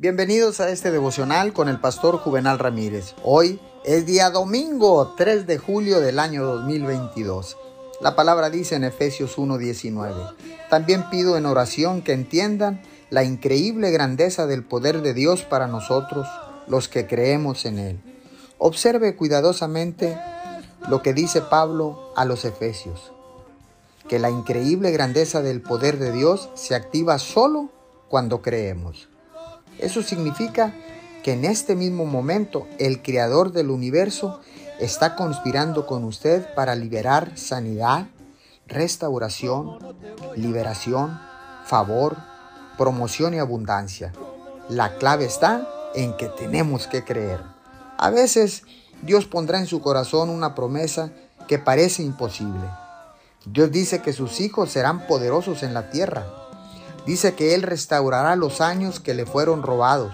Bienvenidos a este devocional con el pastor Juvenal Ramírez. Hoy es día domingo 3 de julio del año 2022. La palabra dice en Efesios 1:19. También pido en oración que entiendan la increíble grandeza del poder de Dios para nosotros, los que creemos en Él. Observe cuidadosamente lo que dice Pablo a los Efesios, que la increíble grandeza del poder de Dios se activa solo cuando creemos. Eso significa que en este mismo momento el creador del universo está conspirando con usted para liberar sanidad, restauración, liberación, favor, promoción y abundancia. La clave está en que tenemos que creer. A veces Dios pondrá en su corazón una promesa que parece imposible. Dios dice que sus hijos serán poderosos en la tierra Dice que Él restaurará los años que le fueron robados.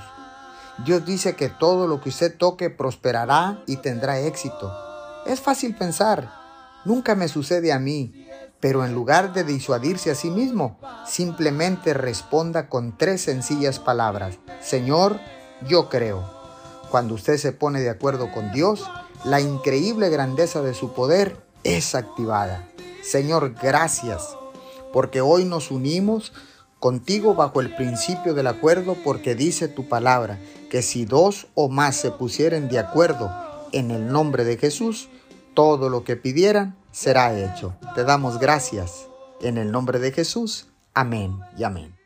Dios dice que todo lo que usted toque prosperará y tendrá éxito. Es fácil pensar, nunca me sucede a mí, pero en lugar de disuadirse a sí mismo, simplemente responda con tres sencillas palabras. Señor, yo creo. Cuando usted se pone de acuerdo con Dios, la increíble grandeza de su poder es activada. Señor, gracias, porque hoy nos unimos contigo bajo el principio del acuerdo, porque dice tu palabra, que si dos o más se pusieren de acuerdo en el nombre de Jesús, todo lo que pidieran será hecho. Te damos gracias en el nombre de Jesús. Amén y amén.